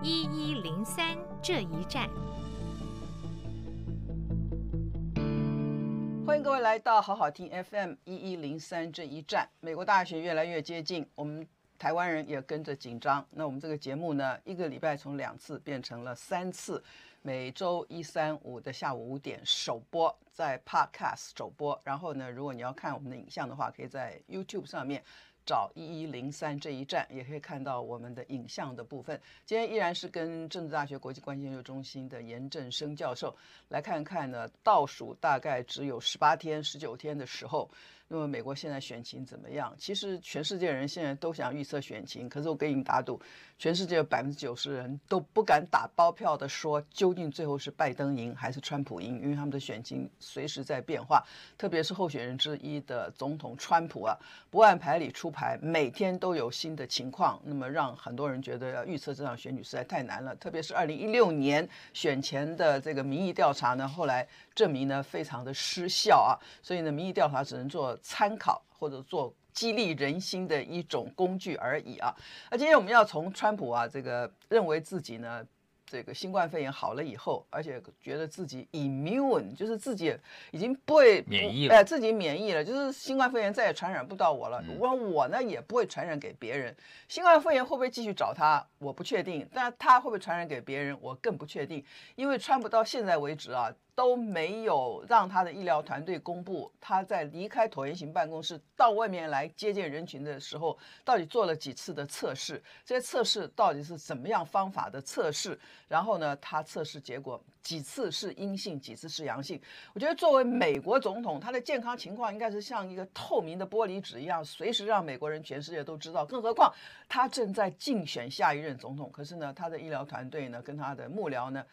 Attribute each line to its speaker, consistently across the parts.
Speaker 1: 一一零三这一站。
Speaker 2: 欢迎各位来到好好听 FM 一一零三这一站。美国大选越来越接近，我们台湾人也跟着紧张。那我们这个节目呢，一个礼拜从两次变成了三次，每周一、三、五的下午五点首播，在 Podcast 首播。然后呢，如果你要看我们的影像的话，可以在 YouTube 上面。找一一零三这一站，也可以看到我们的影像的部分。今天依然是跟政治大学国际关系研究中心的严振生教授来看看呢，倒数大概只有十八天、十九天的时候。那么美国现在选情怎么样？其实全世界人现在都想预测选情，可是我给你打赌，全世界百分之九十人都不敢打包票的说，究竟最后是拜登赢还是川普赢，因为他们的选情随时在变化。特别是候选人之一的总统川普啊，不按牌理出牌，每天都有新的情况，那么让很多人觉得要预测这场选举实在太难了。特别是二零一六年选前的这个民意调查呢，后来证明呢非常的失效啊，所以呢民意调查只能做。参考或者做激励人心的一种工具而已啊！那今天我们要从川普啊这个认为自己呢这个新冠肺炎好了以后，而且觉得自己 immune 就是自己已经不会
Speaker 3: 免疫了，
Speaker 2: 哎，自己免疫了，就是新冠肺炎再也传染不到我了。我我呢也不会传染给别人。新冠肺炎会不会继续找他？我不确定。但他会不会传染给别人？我更不确定。因为川普到现在为止啊。都没有让他的医疗团队公布他在离开椭圆形办公室到外面来接见人群的时候，到底做了几次的测试？这些测试到底是怎么样方法的测试？然后呢，他测试结果几次是阴性，几次是阳性？我觉得作为美国总统，他的健康情况应该是像一个透明的玻璃纸一样，随时让美国人、全世界都知道。更何况他正在竞选下一任总统，可是呢，他的医疗团队呢，跟他的幕僚呢？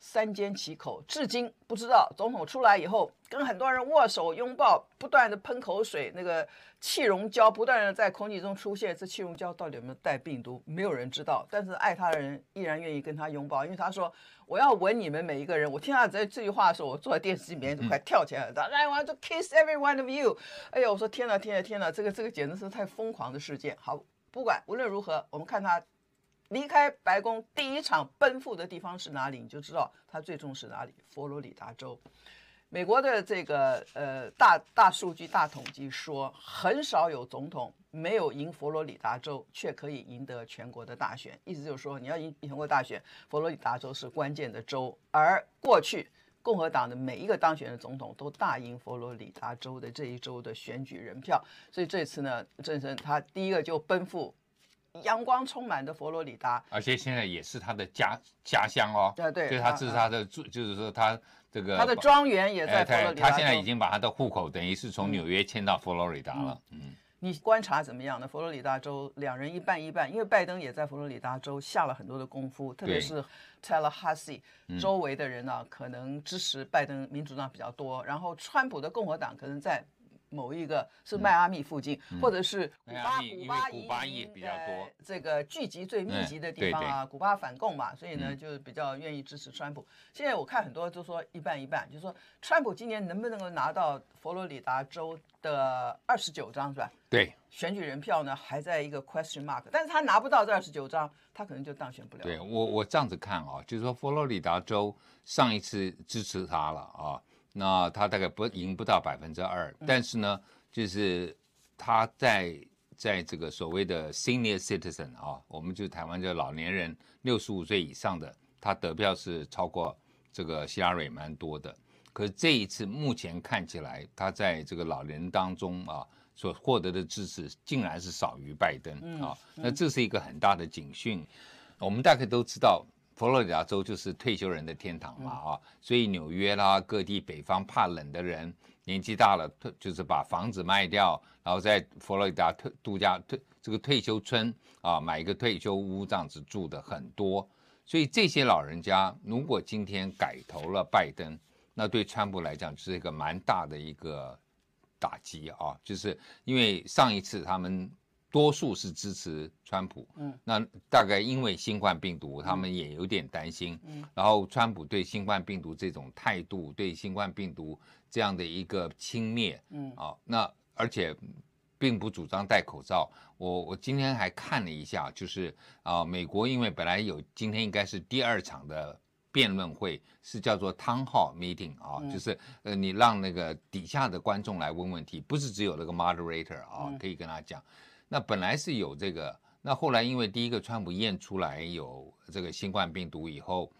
Speaker 2: 三缄其口，至今不知道总统出来以后跟很多人握手拥抱，不断的喷口水，那个气溶胶不断的在空气中出现，这气溶胶到底有没有带病毒？没有人知道。但是爱他的人依然愿意跟他拥抱，因为他说我要吻你们每一个人。我听到这这句话的时候，我坐在电视机里面都快跳起来了。I want to kiss every one of you。哎呀，我说天哪，天哪，天哪，这个这个简直是太疯狂的事件。好，不管无论如何，我们看他。离开白宫第一场奔赴的地方是哪里？你就知道他最终是哪里。佛罗里达州，美国的这个呃大大数据大统计说，很少有总统没有赢佛罗里达州，却可以赢得全国的大选。意思就是说，你要赢全国大选，佛罗里达州是关键的州。而过去共和党的每一个当选的总统都大赢佛罗里达州的这一州的选举人票。所以这次呢，郑生他第一个就奔赴。阳光充满的佛罗里达，
Speaker 3: 而且现在也是他的家家乡哦。
Speaker 2: 对对，
Speaker 3: 就他这是他的住，就是说他这个
Speaker 2: 他的庄园也在佛罗里达。
Speaker 3: 他现在已经把他的户口等于是从纽约迁到佛罗里达了。嗯，
Speaker 2: 你观察怎么样呢？佛罗里达州两人一半一半，因为拜登也在佛罗里达州下了很多的功夫，特别是 Tallahassee 周围的人呢，可能支持拜登民主党比较多，然后川普的共和党可能在。某一个是迈阿密附近，
Speaker 3: 嗯、
Speaker 2: 或者是古巴，
Speaker 3: 古
Speaker 2: 巴
Speaker 3: 古巴也比较多，
Speaker 2: 这个聚集最密集的地方啊，古巴反共嘛，所以呢，就比较愿意支持川普。现在我看很多都说一半一半，就是说川普今年能不能够拿到佛罗里达州的二十九张是吧？
Speaker 3: 对，
Speaker 2: 选举人票呢还在一个 question mark，但是他拿不到这二十九张，他可能就当选不了。
Speaker 3: 对我我这样子看啊，就是说佛罗里达州上一次支持他了啊。那他大概不赢不到百分之二，但是呢，就是他在在这个所谓的 senior citizen 啊，我们就台湾叫老年人，六十五岁以上的，他得票是超过这个希拉蕊蛮多的。可是这一次目前看起来，他在这个老年人当中啊，所获得的支持竟然是少于拜登啊，那这是一个很大的警讯。我们大概都知道。佛罗里达州就是退休人的天堂嘛啊，所以纽约啦，各地北方怕冷的人，年纪大了，退就是把房子卖掉，然后在佛罗里达退度假退这个退休村啊，买一个退休屋这样子住的很多。所以这些老人家如果今天改投了拜登，那对川普来讲就是一个蛮大的一个打击啊，就是因为上一次他们。多数是支持川普，嗯，那大概因为新冠病毒，他们也有点担心，嗯，然后川普对新冠病毒这种态度，对新冠病毒这样的一个轻蔑，嗯，啊，那而且并不主张戴口罩。我我今天还看了一下，就是啊，美国因为本来有今天应该是第二场的辩论会，是叫做 town hall meeting 啊，就是呃你让那个底下的观众来问问题，不是只有那个 moderator 啊可以跟他讲。那本来是有这个，那后来因为第一个川普验出来有这个新冠病毒以后，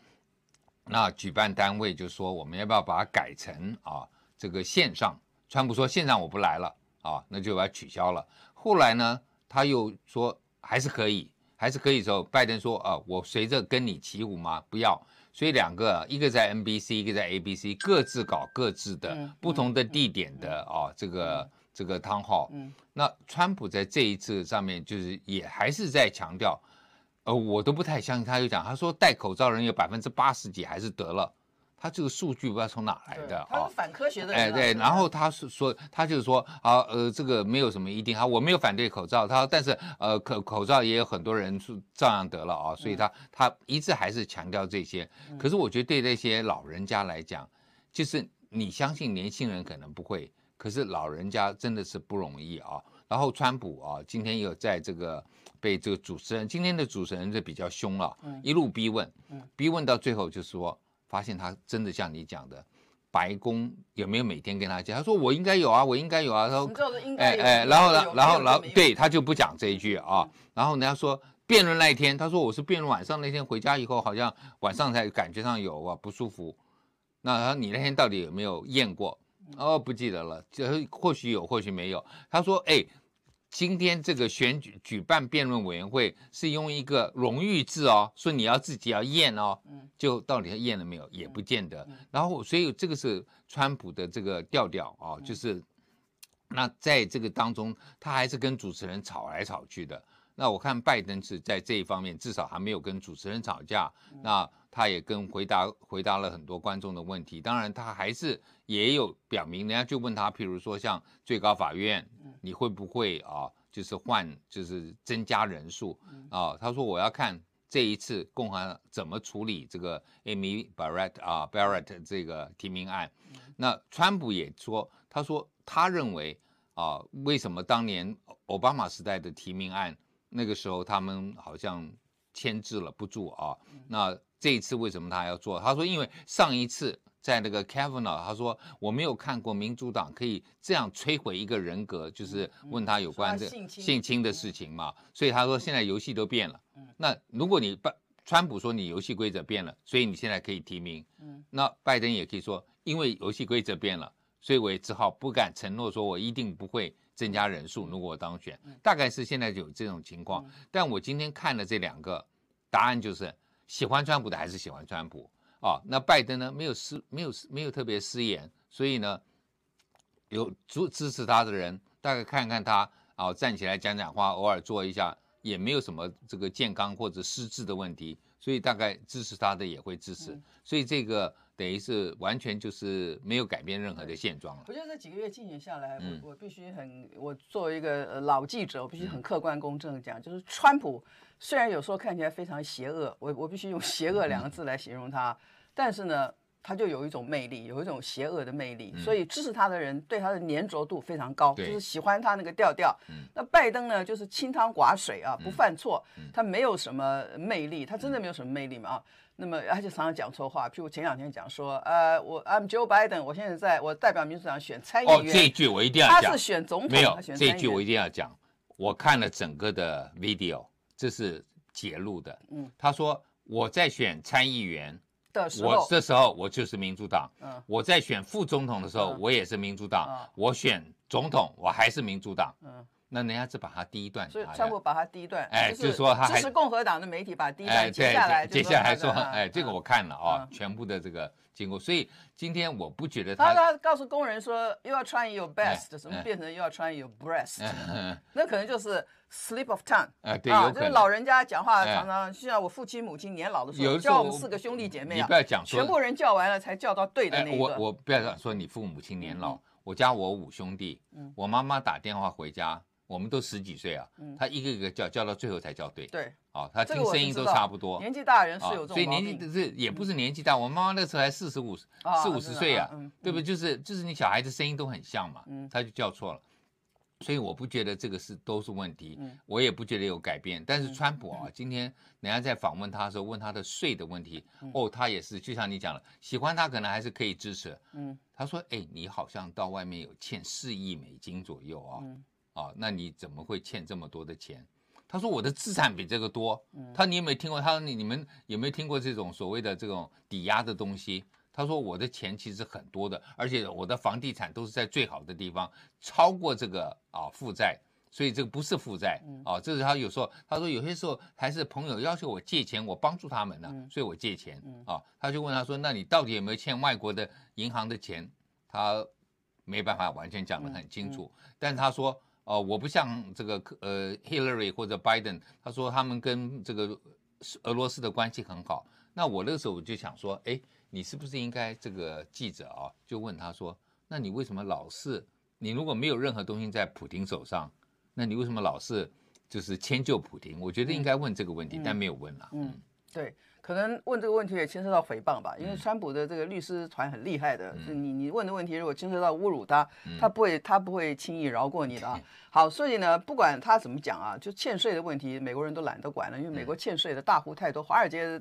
Speaker 3: 那举办单位就说我们要不要把它改成啊这个线上？川普说线上我不来了啊，那就把它取消了。后来呢，他又说还是可以，还是可以的时候，拜登说啊，我随着跟你起舞吗？不要。所以两个，一个在 NBC，一个在 ABC，各自搞各自的不同的地点的啊这个。这个汤号，嗯，那川普在这一次上面就是也还是在强调，呃，我都不太相信，他就讲，他说戴口罩人有百分之八十几还是得了，他这个数据不知道从哪来的啊，
Speaker 2: 他是反科学的人，
Speaker 3: 哎对，然后他是说，他就是说啊，呃，这个没有什么一定，啊，我没有反对口罩，他说，但是呃，口口罩也有很多人是照样得了啊，所以他他一直还是强调这些，可是我觉得对那些老人家来讲，就是你相信年轻人可能不会。可是老人家真的是不容易啊。然后川普啊，今天又在这个被这个主持人，今天的主持人就比较凶了，一路逼问，逼问到最后就是说，发现他真的像你讲的，白宫有没有每天跟他讲？他说我应该有啊，我应该有啊。他说，哎哎，然后呢，然后然后对他就不讲这一句啊。然后人家说辩论那一天，他说我是辩论晚上那天回家以后，好像晚上才感觉上有啊不舒服。那他说你那天到底有没有验过？哦，不记得了，这或许有，或许没有。他说：“哎，今天这个选举举办辩论委员会是用一个荣誉制哦，说你要自己要验哦，就到底他验了没有，也不见得。然后，所以这个是川普的这个调调哦，就是那在这个当中，他还是跟主持人吵来吵去的。那我看拜登是在这一方面至少还没有跟主持人吵架，那。”他也跟回答回答了很多观众的问题，当然他还是也有表明，人家就问他，譬如说像最高法院，你会不会啊，就是换就是增加人数啊？他说我要看这一次共和党怎么处理这个 Amy Barrett 啊 Barrett 这个提名案。那川普也说，他说他认为啊，为什么当年奥巴马时代的提名案那个时候他们好像牵制了不住啊？那这一次为什么他还要做？他说，因为上一次在那个 Kavanaugh，他说我没有看过民主党可以这样摧毁一个人格，就是问他有关这性侵的事情嘛。所以他说现在游戏都变了。那如果你拜川普说你游戏规则变了，所以你现在可以提名。那拜登也可以说，因为游戏规则变了，所以我也只好不敢承诺说我一定不会增加人数。如果我当选，大概是现在就有这种情况。但我今天看了这两个答案，就是。喜欢川普的还是喜欢川普啊？那拜登呢？没有失，没有没有特别失言，所以呢，有支支持他的人，大概看看他啊，站起来讲讲话，偶尔做一下，也没有什么这个健康或者失智的问题，所以大概支持他的也会支持，所以这个。等于是完全就是没有改变任何的现状了。
Speaker 2: 我觉得这几个月竞选下来，我我必须很，我作为一个老记者，我必须很客观公正的讲，就是川普虽然有时候看起来非常邪恶，我我必须用邪恶两个字来形容他，但是呢，他就有一种魅力，有一种邪恶的魅力，所以支持他的人对他的粘着度非常高，就是喜欢他那个调调。那拜登呢，就是清汤寡水啊，不犯错，他没有什么魅力，他真的没有什么魅力嘛啊。那么他就常常讲错话，譬如前两天讲说，呃，我 I'm Joe Biden，我现在在我代表民主党选参议员。
Speaker 3: 哦，这一句我一定要讲。
Speaker 2: 他是选总统，
Speaker 3: 没有
Speaker 2: 选
Speaker 3: 这一句我一定要讲。我看了整个的 video，这是揭露的。嗯，他说我在选参议员的时候，我这时候我就是民主党。嗯，我在选副总统的时候，我也是民主党。嗯，我选总统，我还是民主党。嗯。那人家只把他第一段，
Speaker 2: 所以川普把他第一段，
Speaker 3: 哎，就是说他
Speaker 2: 支持共和党的媒体把第一段接下来，
Speaker 3: 接下来说，哎，这个我看了啊，全部的这个经过，所以今天我不觉得他
Speaker 2: 他告诉工人说又要穿 your best，什么变成又要穿 your breast，那可能就是 slip of tongue，
Speaker 3: 啊，
Speaker 2: 就是老人家讲话常常，就像我父亲母亲年老的时候叫我们四个兄弟姐妹啊，
Speaker 3: 不要讲
Speaker 2: 全部人叫完了才叫到对的那个，
Speaker 3: 我我不要说你父母亲年老，我家我五兄弟，我妈妈打电话回家。我们都十几岁啊，他一个一个叫，叫到最后才叫对。对，啊，他听声音都差不多。
Speaker 2: 年纪大的人是有这种，
Speaker 3: 所以年纪是也不是年纪大，我妈妈那时候才四十五、四五十岁啊，对不对？就是就是你小孩子声音都很像嘛，他就叫错了。所以我不觉得这个是都是问题，
Speaker 2: 嗯、
Speaker 3: 我也不觉得有改变。但是川普啊，嗯、今天人家在访问他的时候，问他的税的问题，嗯、哦，他也是就像你讲了，喜欢他可能还是可以支持。嗯，他说，哎，你好像到外面有欠四亿美金左右啊，嗯、啊，那你怎么会欠这么多的钱？他说我的资产比这个多。嗯、他说你有没有听过？他说你你们有没有听过这种所谓的这种抵押的东西？他说我的钱其实很多的，而且我的房地产都是在最好的地方，超过这个啊负债，所以这个不是负债啊。这是他有时候他说有些时候还是朋友要求我借钱，我帮助他们呢，所以我借钱啊。他就问他说，那你到底有没有欠外国的银行的钱？他没办法完全讲得很清楚，但是他说哦，我不像这个呃 Hillary 或者 Biden，他说他们跟这个俄罗斯的关系很好。那我那个时候我就想说，哎。你是不是应该这个记者啊，就问他说，那你为什么老是你如果没有任何东西在普京手上，那你为什么老是就是迁就普京？我觉得应该问这个问题，嗯、但没有问了。
Speaker 2: 嗯，对，可能问这个问题也牵涉到诽谤吧，因为川普的这个律师团很厉害的，嗯、你你问的问题如果牵涉到侮辱他，嗯、他不会他不会轻易饶过你的啊。好，所以呢，不管他怎么讲啊，就欠税的问题，美国人都懒得管了，因为美国欠税的大户太多，华尔街。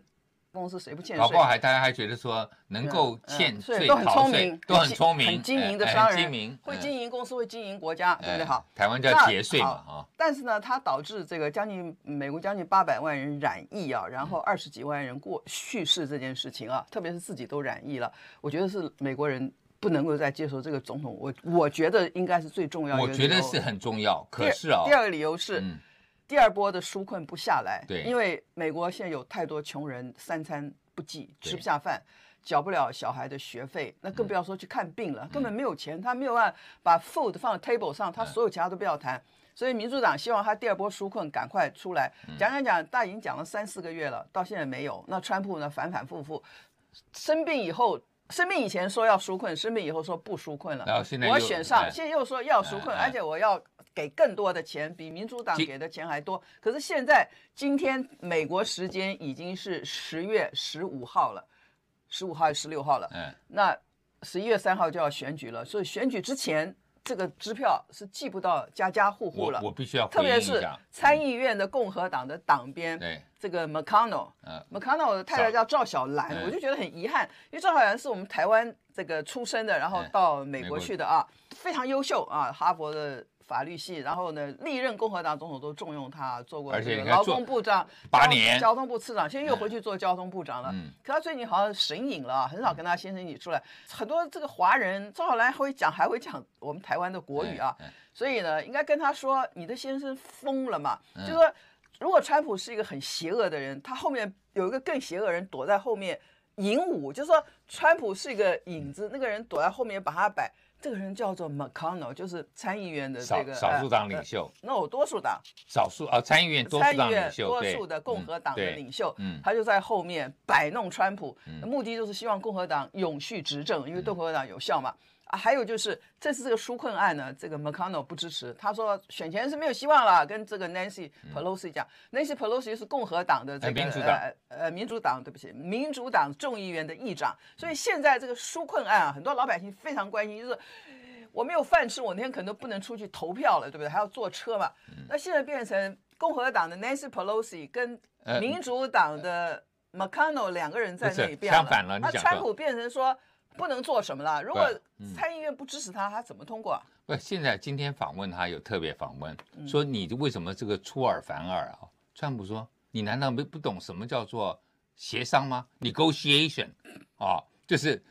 Speaker 2: 公司谁不欠税？搞不好
Speaker 3: 还大家还觉得说能够欠税、
Speaker 2: 嗯、都很聪明，
Speaker 3: 都很聪明、
Speaker 2: 很精明的商人，
Speaker 3: 哎、精明
Speaker 2: 会经营公司，会经营国家，对不对？好，
Speaker 3: 台湾叫节税嘛啊。
Speaker 2: 但是呢，它导致这个将近美国将近八百万人染疫啊，然后二十几万人过去世这件事情啊，特别是自己都染疫了，我觉得是美国人不能够再接受这个总统。我我觉得应该是最重要的。
Speaker 3: 我觉得是很重要，可是啊，
Speaker 2: 第二个理由是。嗯第二波的纾困不下来，
Speaker 3: 对，
Speaker 2: 因为美国现在有太多穷人三餐不
Speaker 3: 济，
Speaker 2: 吃不下饭，缴不了小孩的学费，那更不要说去看病了，嗯、根本没有钱，他没有办法把 food 放在 table 上，他所有其他都不要谈。嗯、所以民主党希望他第二波纾困赶快出来，讲讲讲，大已经讲了三四个月了，到现在没有。那川普呢，反反复复，生病以后。生病以前说要纾困，生病以后说不纾困了。
Speaker 3: 然后现在
Speaker 2: 我选上，现在又说要纾困，
Speaker 3: 哎、
Speaker 2: 而且我要给更多的钱，比民主党给的钱还多。可是现在今天美国时间已经是十月十五号了，十五号还是十六号了？嗯，那十一月三号就要选举了，所以选举之前。这个支票是寄不到家家户户了，
Speaker 3: 我，我必须要
Speaker 2: 特别是参议院的共和党的党鞭，
Speaker 3: 对
Speaker 2: 这个 McConnell，McConnell 的太太叫赵小兰，我就觉得很遗憾，因为赵小兰是我们台湾这个出生的，然后到美国去的啊，非常优秀啊，哈佛的。法律系，然后呢，历任共和党总统都重用他，做过这个劳工部长
Speaker 3: 八年，
Speaker 2: 交通部次长，现在又回去做交通部长了。嗯，可他最近好像神隐了，很少跟他先生一起出来。很多这个华人，赵小兰会讲，还会讲我们台湾的国语啊。所以呢，应该跟他说，你的先生疯了嘛？就是说，如果川普是一个很邪恶的人，他后面有一个更邪恶的人躲在后面引武，就是说，川普是一个影子，那个人躲在后面把他摆。这个人叫做 McConnell，就是参议院的这个
Speaker 3: 少少数党领袖。
Speaker 2: 那我多数党
Speaker 3: 少数啊，参议院多数党领袖，
Speaker 2: 多数的共和党的领袖，嗯，他就在后面摆弄川普，目的就是希望共和党永续执政，因为对共和党有效嘛。啊，还有就是这次这个纾困案呢，这个 McConnell 不支持，他说选前是没有希望了，跟这个 Nancy Pelosi 讲、嗯、Nancy Pelosi 是共和党的这个
Speaker 3: 民主党，
Speaker 2: 呃民主党，对不起，民主党众议员的议长，所以现在这个纾困案啊，很多老百姓非常关心，就是我没有饭吃，我那天可能都不能出去投票了，对不对？还要坐车嘛。嗯、那现在变成共和党的 Nancy Pelosi 跟民主党的 McConnell 两个人在那
Speaker 3: 里反了，
Speaker 2: 那川普变成说。不能做什么了？如果参议院不支持他，他怎么通过啊？
Speaker 3: 不，现在今天访问他有特别访问，说你为什么这个出尔反尔啊？川普说：“你难道没不懂什么叫做协商吗？Negotiation 啊，就是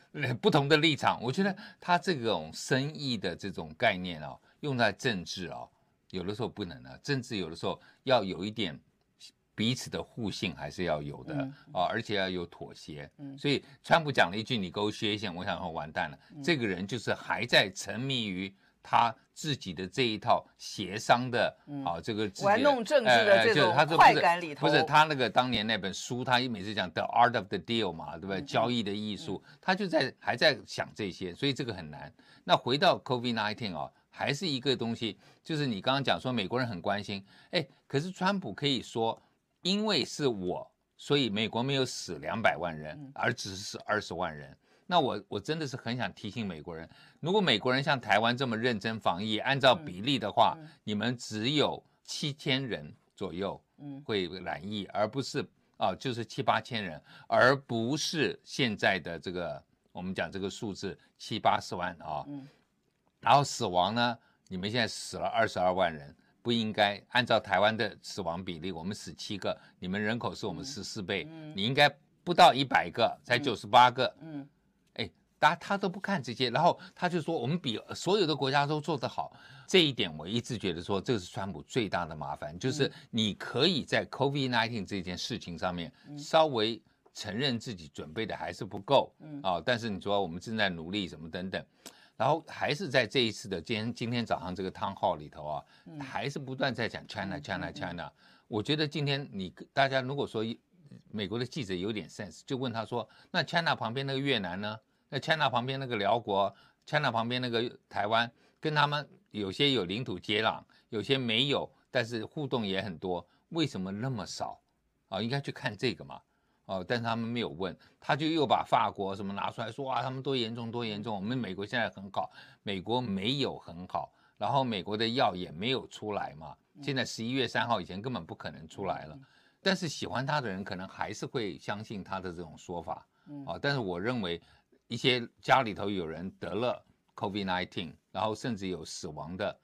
Speaker 3: 不同的立场。我觉得他这种生意的这种概念啊，用在政治啊，有的时候不能啊。政治有的时候要有一点。”彼此的互信还是要有的啊、而且要有妥协。嗯、所以川普讲了一句“你给我削一下”，我想说完蛋了。嗯、这个人就是还在沉迷于他自己的这一套协商的啊、这个
Speaker 2: 玩弄政治的这种快感里头。
Speaker 3: 不是他那个当年那本书，他每次讲 “The Art of the Deal” 嘛，对不对？嗯、交易的艺术，嗯、他就在还在想这些，所以这个很难。那回到 COVID-19 啊、哦，还是一个东西，就是你刚刚讲说美国人很关心，哎，可是川普可以说。因为是我，所以美国没有死两百万人，而只是死二十万人。那我我真的是很想提醒美国人，如果美国人像台湾这么认真防疫，按照比例的话，嗯、你们只有七千人左右会染疫，嗯、而不是啊，就是七八千人，而不是现在的这个我们讲这个数字七八十万啊。嗯、然后死亡呢，你们现在死了二十二万人，不应该按照台湾的死亡比例，我们死七个，你们人口是我们十四倍，嗯、你应该不到一百个，才九十八个。嗯。嗯他他都不看这些，然后他就说我们比所有的国家都做得好，这一点我一直觉得说这是川普最大的麻烦，就是你可以在 COVID-19 这件事情上面稍微承认自己准备的还是不够，啊，但是你说我们正在努力什么等等，然后还是在这一次的今天今天早上这个 town hall 里头啊，还是不断在讲 China China China，我觉得今天你大家如果说美国的记者有点 sense，就问他说，那 China 旁边那个越南呢？那 China 旁边那个辽国，China 旁边那个台湾，跟他们有些有领土接壤，有些没有，但是互动也很多。为什么那么少？啊，应该去看这个嘛。哦，但是他们没有问，他就又把法国什么拿出来说啊，他们多严重多严重。我们美国现在很好，美国没有很好，然后美国的药也没有出来嘛。现在十一月三号以前根本不可能出来了。但是喜欢他的人可能还是会相信他的这种说法。啊，但是我认为。一些家里头有人得了 COVID-19，然后甚至有死亡的，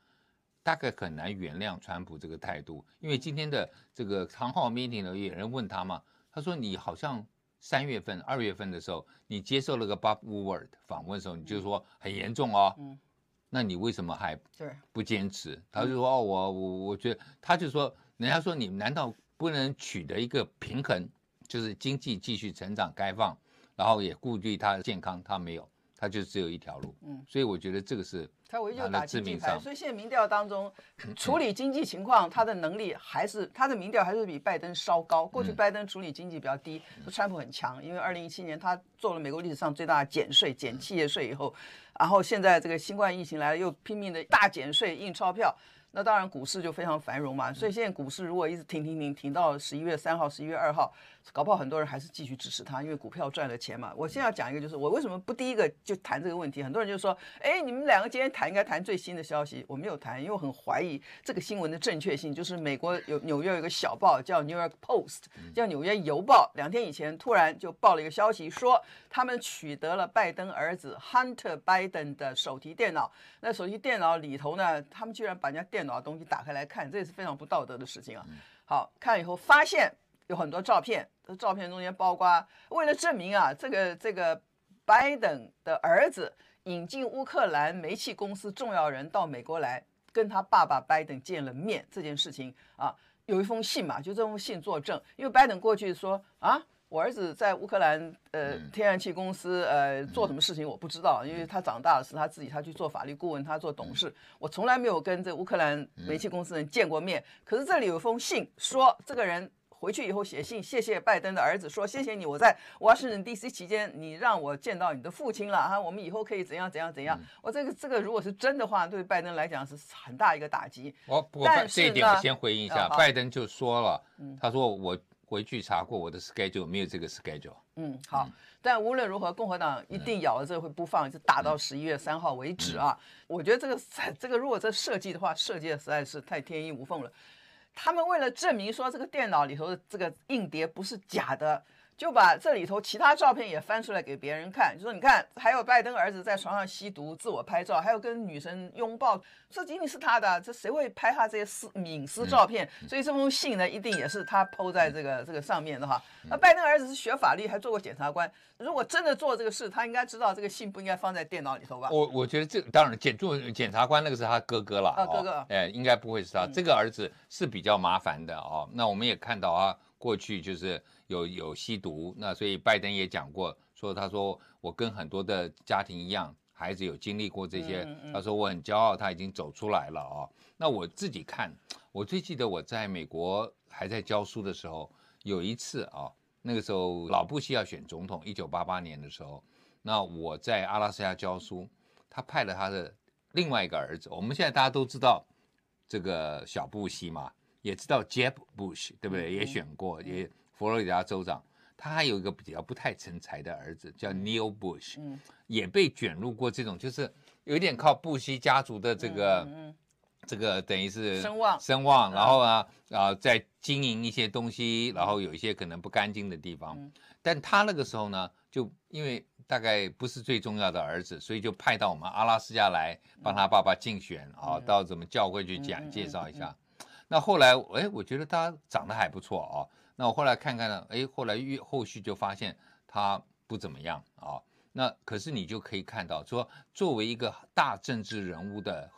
Speaker 3: 大概很难原谅川普这个态度。因为今天的这个 town hall meeting 呢，有人问他嘛，他说你好像三月份、二月份的时候，你接受了个 Bob Woodward 访问的时候，你就说很严重哦，嗯。那你为什么还不坚持？他就说哦，我我我觉得，他就说，人家说你难道不能取得一个平衡，就是经济继续成长、开放？然后也顾虑他的健康，他没有，他就只有一条路。嗯，所以我觉得这个是他唯一就打经济牌。
Speaker 2: 所以现在民调当中，处理经济情况，他的能力还是他的民调还是比拜登稍高。过去拜登处理经济比较低，川普很强，因为二零一七年他做了美国历史上最大的减税，减企业税以后，然后现在这个新冠疫情来了，又拼命的大减税，印钞票。那当然，股市就非常繁荣嘛。所以现在股市如果一直停停停停到十一月三号、十一月二号，搞不好很多人还是继续支持他，因为股票赚了钱嘛。我现在要讲一个，就是我为什么不第一个就谈这个问题？很多人就说：“哎，你们两个今天谈应该谈最新的消息。”我没有谈，因为我很怀疑这个新闻的正确性。就是美国有纽约有一个小报叫《New York Post》，叫《纽约邮报》，两天以前突然就报了一个消息，说他们取得了拜登儿子 Hunter Biden 的手提电脑。那手提电脑里头呢，他们居然把人家电脑的东西打开来看，这也是非常不道德的事情啊！好，看了以后发现有很多照片，这照片中间包括为了证明啊，这个这个拜登的儿子引进乌克兰煤气公司重要人到美国来跟他爸爸拜登见了面这件事情啊，有一封信嘛，就这封信作证，因为拜登过去说啊。我儿子在乌克兰呃天然气公司呃做什么事情我不知道，因为他长大了是他自己，他去做法律顾问，他做董事，我从来没有跟这乌克兰煤气公司人见过面。可是这里有封信说，这个人回去以后写信谢谢拜登的儿子，说谢谢你，我在华盛顿 DC 期间你让我见到你的父亲了哈，我们以后可以怎样怎样怎样。我这个这个如果是真的话，对拜登来讲是很大一个打击。
Speaker 3: 我不过这一点我先回应一下，拜登就说了，他说我。回去查过我的 schedule，没有这个 schedule。
Speaker 2: 嗯，好。但无论如何，共和党一定咬了这个会不放，就打到十一月三号为止啊！我觉得这个这个如果这设计的话，设计的实在是太天衣无缝了。他们为了证明说这个电脑里头的这个硬碟不是假的。就把这里头其他照片也翻出来给别人看，就说你看，还有拜登儿子在床上吸毒、自我拍照，还有跟女生拥抱，这仅仅是他的，这谁会拍他这些私隐私照片？所以这封信呢，一定也是他 po 在这个这个上面的哈。那拜登儿子是学法律，还做过检察官，如果真的做这个事，他应该知道这个信不应该放在电脑里头吧？
Speaker 3: 我我觉得这当然检做检察官那个是他哥哥了啊，哥哥，哎，应该不会是他，这个儿子是比较麻烦的哦。那我们也看到啊。过去就是有有吸毒，那所以拜登也讲过，说他说我跟很多的家庭一样，孩子有经历过这些，他说我很骄傲，他已经走出来了啊。那我自己看，我最记得我在美国还在教书的时候，有一次啊，那个时候老布希要选总统，一九八八年的时候，那我在阿拉斯加教书，他派了他的另外一个儿子，我们现在大家都知道这个小布希嘛。也知道 Jeb Bush 对不对？也选过，也佛罗里达州长。他还有一个比较不太成才的儿子叫 Neil Bush，
Speaker 2: 嗯，
Speaker 3: 也被卷入过这种，就是有点靠布希家族的
Speaker 2: 这个。
Speaker 3: 这个等于是
Speaker 2: 声望，
Speaker 3: 声望，然后啊啊，在经营一些东西，然后有一些可能不干净的地方。但他那个时候呢，就因为大概不是最重要的儿子，所以就派到我们阿拉斯加来帮他爸爸竞选啊，到怎么教会去讲介绍一下。那后来哎，我觉得他长得还不错啊。那我后来看看呢，哎，后来越后续就发现他不怎么样啊。那可是你就可以看到，说作为一个大政治人物的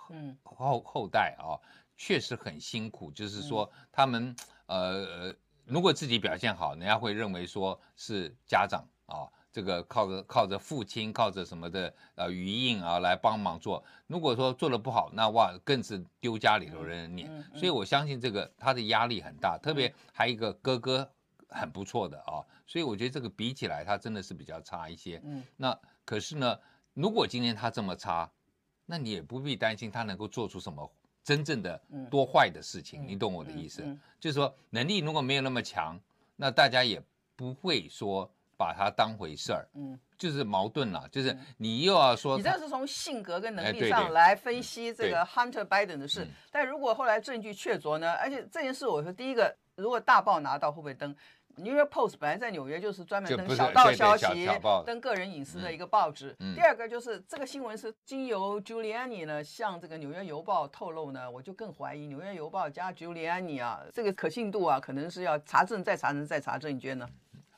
Speaker 3: 后后代啊，确实很辛苦。就是说，他们呃，如果自己表现好，人家会认为说是家长啊，这个靠着靠着父亲，靠着什么的呃余荫啊来帮忙做。如果说做的不好，那哇，更是丢家里头人脸。所以我相信这个他的压力很大，特别还有一个哥哥。很不错的啊，所以我觉得这个比起来，他真的是比较差一些。嗯，那可是呢，如果今天他这么差，那你也不必担心他能够做出什么真正的多坏的事情。你懂我的意思？就是说能力如果没有那么强，那大家也不会说把它当回事儿。嗯，就是矛盾了，就是你又要说，
Speaker 2: 你这是从性格跟能力上来分析这个 Hunter Biden 的事。但如果后来证据确凿呢？而且这件事，我说第一个，如果大报拿到会不会登？New York Post 本来在纽约就是专门登小道消息、登个人隐私的一个报纸。第二个就是这个新闻是经由 Giuliani 呢向这个纽约邮报透露呢，我就更怀疑纽约邮报加 Giuliani 啊，这个可信度啊，可能是要查证再查证再查证，你觉得呢？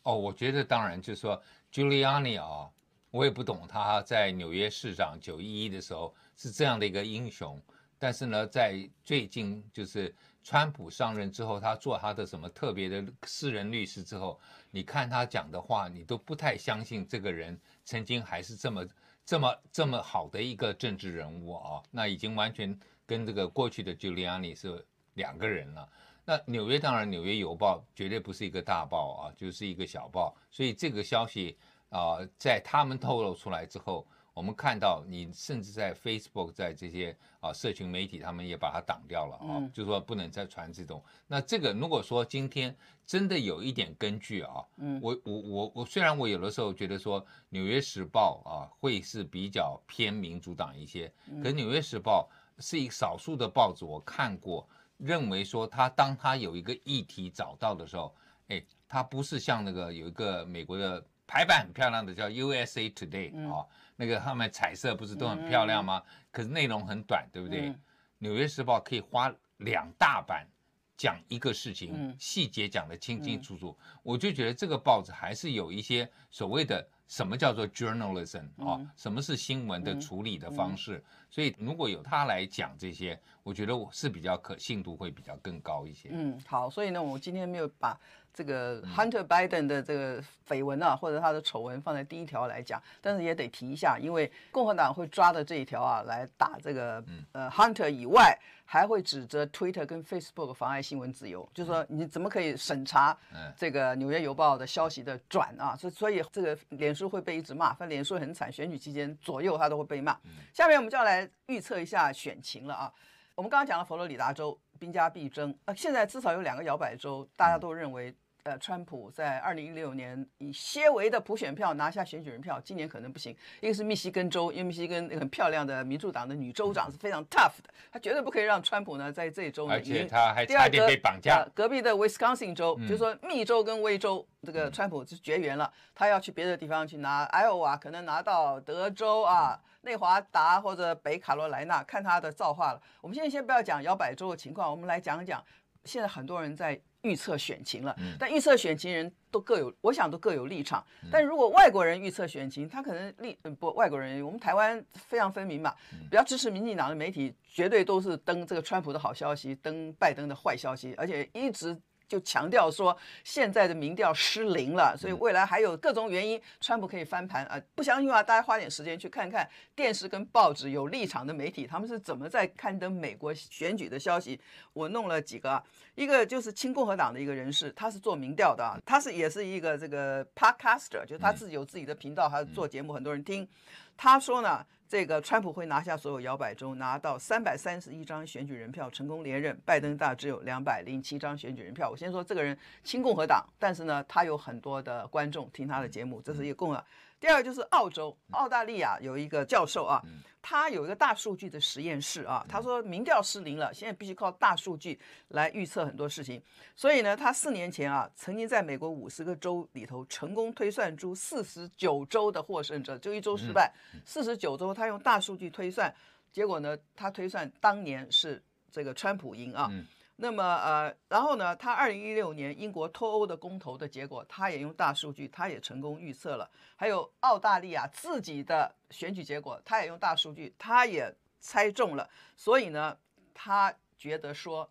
Speaker 3: 哦，我觉得当然就是说 Giuliani 啊，我也不懂他在纽约市长九一一的时候是这样的一个英雄，但是呢，在最近就是。川普上任之后，他做他的什么特别的私人律师之后，你看他讲的话，你都不太相信这个人曾经还是这么这么这么好的一个政治人物啊。那已经完全跟这个过去的 Giuliani 是两个人了。那纽约当然，纽约邮报绝对不是一个大报啊，就是一个小报。所以这个消息啊，在他们透露出来之后。我们看到你甚至在 Facebook，在这些啊社群媒体，他们也把它挡掉了啊，嗯、就是说不能再传这种。那这个如果说今天真的有一点根据啊，嗯，我我我我虽然我有的时候觉得说《纽约时报》啊会是比较偏民主党一些，可是《纽约时报》是一个少数的报纸，我看过认为说他当他有一个议题找到的时候，哎，他不是像那个有一个美国的排版很漂亮的叫 USA Today 啊。嗯那个上面彩色不是都很漂亮吗？嗯、可是内容很短，对不对？嗯、纽约时报可以花两大版讲一个事情，嗯、细节讲得清清楚楚。嗯、我就觉得这个报纸还是有一些所谓的什么叫做 journalism 啊、什么是新闻的处理的方式。嗯嗯、所以如果有他来讲这些，我觉得我是比较可信度会比较更高一些。
Speaker 2: 嗯，好，所以呢，我今天没有把。这个 Hunter Biden 的这个绯闻啊，或者他的丑闻放在第一条来讲，但是也得提一下，因为共和党会抓的这一条啊来打这个呃 Hunter 以外，还会指责 Twitter 跟 Facebook 妨碍新闻自由，就是说你怎么可以审查这个纽约邮报的消息的转啊？所所以这个脸书会被一直骂，反正脸书很惨，选举期间左右他都会被骂。下面我们就要来预测一下选情了啊。我们刚刚讲了佛罗里达州兵家必争，呃，现在至少有两个摇摆州，大家都认为。呃，川普在二零一六年以些微的普选票拿下选举人票，今年可能不行。一个是密西根州，因为密西根那个很漂亮的民主党的女州长是非常 tough 的，她绝对不可以让川普呢在这一州呢。
Speaker 3: 而且他还差点被绑架。
Speaker 2: 呃、隔壁的 Wisconsin 州，嗯、就是说密州跟威州，这个川普是绝缘了，他要去别的地方去拿 Iowa，可能拿到德州啊、内华达或者北卡罗来纳，看他的造化了。我们现在先不要讲摇摆州的情况，我们来讲讲现在很多人在。预测选情了，但预测选情人都各有，我想都各有立场。但如果外国人预测选情，他可能立不外国人，我们台湾非常分明嘛，比较支持民进党的媒体绝对都是登这个川普的好消息，登拜登的坏消息，而且一直。就强调说现在的民调失灵了，所以未来还有各种原因，川普可以翻盘啊！不相信的话，大家花点时间去看看电视跟报纸有立场的媒体，他们是怎么在刊登美国选举的消息。我弄了几个啊，一个就是亲共和党的一个人士，他是做民调的啊，他是也是一个这个 podcaster，就是他自己有自己的频道，还做节目，很多人听。他说呢，这个川普会拿下所有摇摆州，拿到三百三十一张选举人票，成功连任。拜登大只有两百零七张选举人票。我先说这个人亲共和党，但是呢，他有很多的观众听他的节目，这是一个共和。第二个就是澳洲，澳大利亚有一个教授啊，他有一个大数据的实验室啊，他说民调失灵了，现在必须靠大数据来预测很多事情。所以呢，他四年前啊，曾经在美国五十个州里头成功推算出四十九州的获胜者，就一周失败，四十九州他用大数据推算，结果呢，他推算当年是这个川普赢啊。那么呃，然后呢，他二零一六年英国脱欧的公投的结果，他也用大数据，他也成功预测了。还有澳大利亚自己的选举结果，他也用大数据，他也猜中了。所以呢，他觉得说。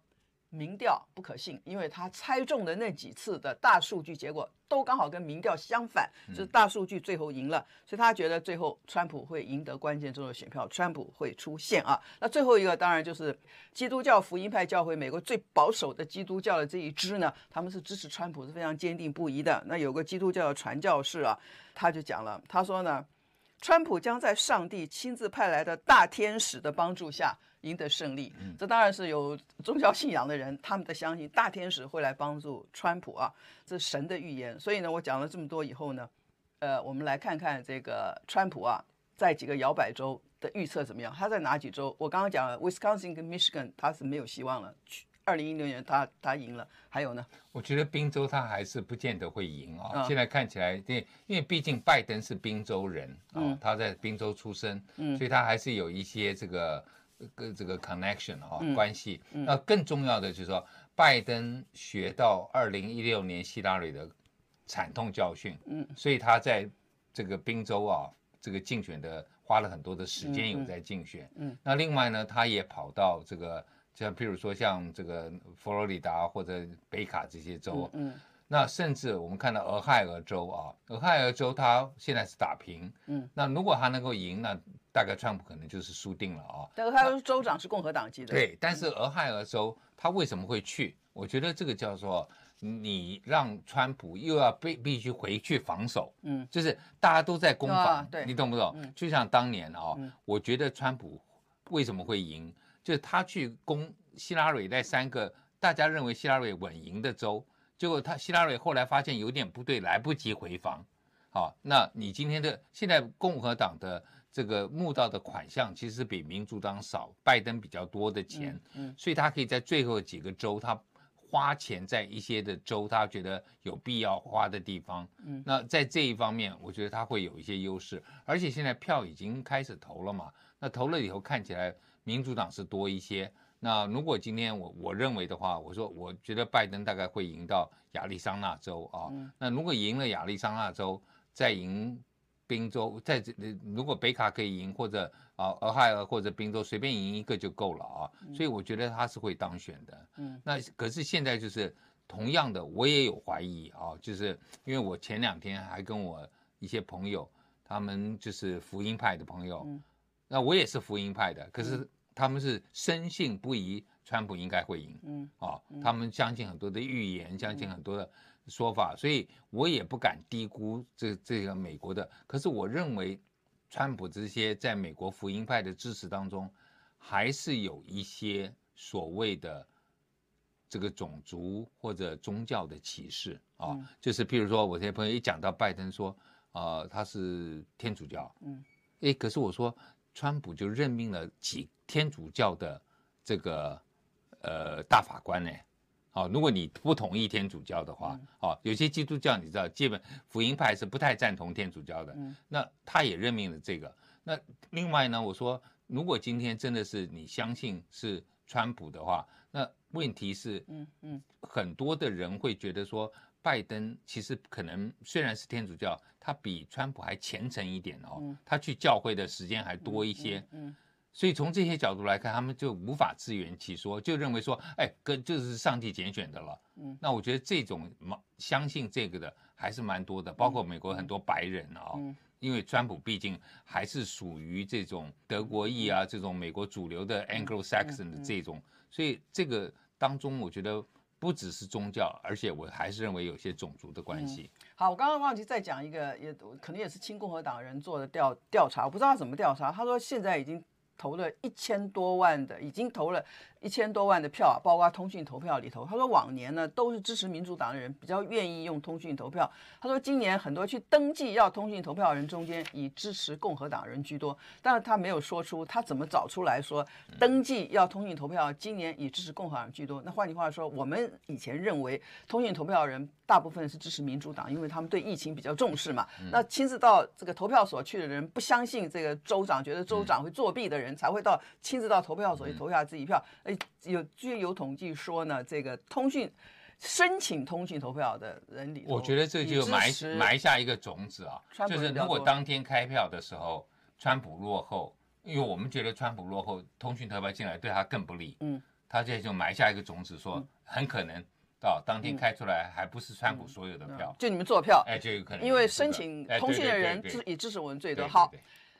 Speaker 2: 民调不可信，因为他猜中的那几次的大数据结果都刚好跟民调相反，就是大数据最后赢了，所以他觉得最后川普会赢得关键中的选票，川普会出现啊。那最后一个当然就是基督教福音派教会，美国最保守的基督教的这一支呢，他们是支持川普是非常坚定不移的。那有个基督教的传教士啊，他就讲了，他说呢，川普将在上帝亲自派来的大天使的帮助下。赢得胜利，这当然是有宗教信仰的人，他们的相信大天使会来帮助川普啊，这是神的预言。所以呢，我讲了这么多以后呢，呃，我们来看看这个川普啊，在几个摇摆州的预测怎么样？他在哪几州？我刚刚讲了，Wisconsin 跟 Michigan 他是没有希望了。二零一六年他他赢了，还有呢？
Speaker 3: 我觉得宾州他还是不见得会赢啊。现在看起来，对，因为毕竟拜登是宾州人啊，他在宾州出生，所以他还是有一些这个。跟这个 connection 啊、关系，那更重要的就是说，拜登学到二零一六年希拉里的惨痛教训，嗯，所以他在这个宾州啊，这个竞选的花了很多的时间有在竞选，嗯，嗯那另外呢，他也跑到这个像譬如说像这个佛罗里达或者北卡这些州，嗯。嗯那甚至我们看到俄亥俄州啊，俄亥俄州它现在是打平，嗯，那如果他能够赢，那大概川普可能就是输定了啊。
Speaker 2: 但俄亥俄州长是共和党籍的。
Speaker 3: 对，但是俄亥俄州他为什么会去？我觉得这个叫做你让川普又要必必须回去防守，嗯，就是大家都在攻防，对，你懂不懂？就像当年啊，我觉得川普为什么会赢，就是他去攻希拉蕊在三个大家认为希拉蕊稳赢的州。结果他希拉蕊后来发现有点不对，来不及回防。好，那你今天的现在共和党的这个募到的款项其实比民主党少，拜登比较多的钱，嗯，嗯，所以他可以在最后几个州，他花钱在一些的州，他觉得有必要花的地方，嗯，那在这一方面，我觉得他会有一些优势，而且现在票已经开始投了嘛，那投了以后看起来民主党是多一些。那如果今天我我认为的话，我说我觉得拜登大概会赢到亚利桑那州啊。那如果赢了亚利桑那州，再赢宾州，在这如果北卡可以赢，或者啊俄亥俄或者宾州随便赢一个就够了啊。所以我觉得他是会当选的。嗯。那可是现在就是同样的，我也有怀疑啊，就是因为我前两天还跟我一些朋友，他们就是福音派的朋友，那我也是福音派的，可是。他们是深信不疑，川普应该会赢，嗯，啊，他们相信很多的预言，相信很多的说法，所以我也不敢低估这这个美国的。可是我认为，川普这些在美国福音派的支持当中，还是有一些所谓的这个种族或者宗教的歧视。啊，就是譬如说，我这些朋友一讲到拜登说，啊，他是天主教，嗯，诶，可是我说。川普就任命了几天主教的这个呃大法官呢？好，如果你不同意天主教的话，好，有些基督教你知道，基本福音派是不太赞同天主教的。那他也任命了这个。那另外呢，我说，如果今天真的是你相信是川普的话，那问题是，嗯嗯，很多的人会觉得说。拜登其实可能虽然是天主教，他比川普还虔诚一点哦，他去教会的时间还多一些，嗯所以从这些角度来看，他们就无法自圆其说，就认为说，哎，跟就是上帝拣选的了。嗯那我觉得这种相信这个的还是蛮多的，包括美国很多白人啊，因为川普毕竟还是属于这种德国裔啊，这种美国主流的 Anglo-Saxon 的这种，所以这个当中我觉得。不只是宗教，而且我还是认为有些种族的关系。嗯、
Speaker 2: 好，我刚刚忘记再讲一个，也可能也是亲共和党人做的调调查，我不知道他怎么调查。他说现在已经投了一千多万的，已经投了。一千多万的票啊，包括通讯投票里头。他说往年呢都是支持民主党的人比较愿意用通讯投票。他说今年很多去登记要通讯投票的人中间以支持共和党人居多，但是他没有说出他怎么找出来说登记要通讯投票今年以支持共和党人居多。那换句话说，我们以前认为通讯投票的人大部分是支持民主党，因为他们对疫情比较重视嘛。那亲自到这个投票所去的人不相信这个州长，觉得州长会作弊的人才会到亲自到投票所去投下自己票。有据有统计说呢，这个通讯申请通讯投票的人里，
Speaker 3: 我觉得这就埋埋下一个种子啊，就是如果当天开票的时候，川普落后，因为我们觉得川普落后，通讯投票进来对他更不利，嗯，他这就埋下一个种子，说很可能到当天开出来还不是川普所有的票，
Speaker 2: 就你们做票，
Speaker 3: 哎，就有可能，
Speaker 2: 因为申请通讯的人支也支持我们最多，好。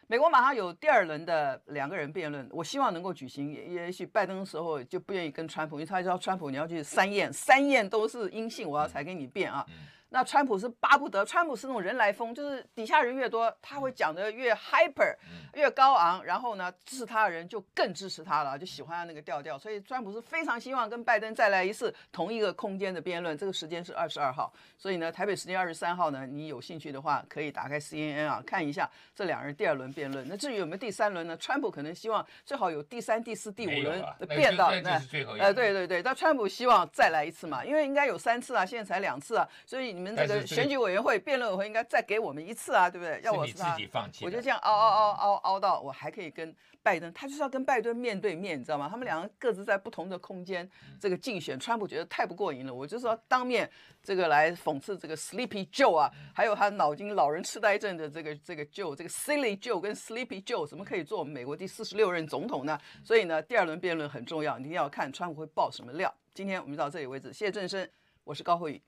Speaker 2: 美国马上有第二轮的两个人辩论，我希望能够举行。也也许拜登的时候就不愿意跟川普，因为他知道川普你要去三验，三验都是阴性，我要才跟你辩啊。那川普是巴不得，川普是那种人来疯，就是底下人越多，他会讲的越 hyper，越高昂，然后呢，支持他的人就更支持他了，就喜欢他那个调调。所以川普是非常希望跟拜登再来一次同一个空间的辩论，这个时间是二十二号。所以呢，台北时间二十三号呢，你有兴趣的话可以打开 CNN 啊，看一下这两人第二轮辩论。那至于有没有第三轮呢？川普可能希望最好有第三、第四、第五轮的辩到，那呃，对对对，但川普希望再来一次嘛，因为应该有三次啊，现在才两次啊，所以。你们这个选举委员会、辩论委员会应该再给我们一次啊，对不对？要我自己放弃，我就这样熬熬熬熬熬到我还可以跟拜登，他就是要跟拜登面对面，你知道吗？他们两个各自在不同的空间这个竞选，川普觉得太不过瘾了，我就是要当面这个来讽刺这个 Sleepy Joe 啊，还有他脑筋老人痴呆症的这个这个 Joe，这个 Silly Joe 跟 Sleepy Joe 怎么可以做我们美国第四十六任总统呢？所以呢，第二轮辩论很重要，你一定要看川普会爆什么料。今天我们到这里为止，谢谢郑生，我是高慧宇。